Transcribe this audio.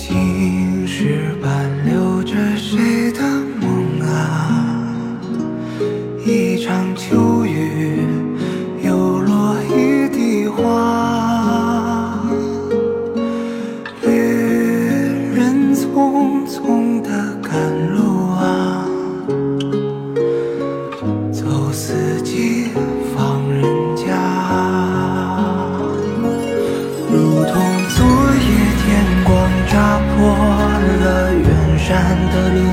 青石板难的路。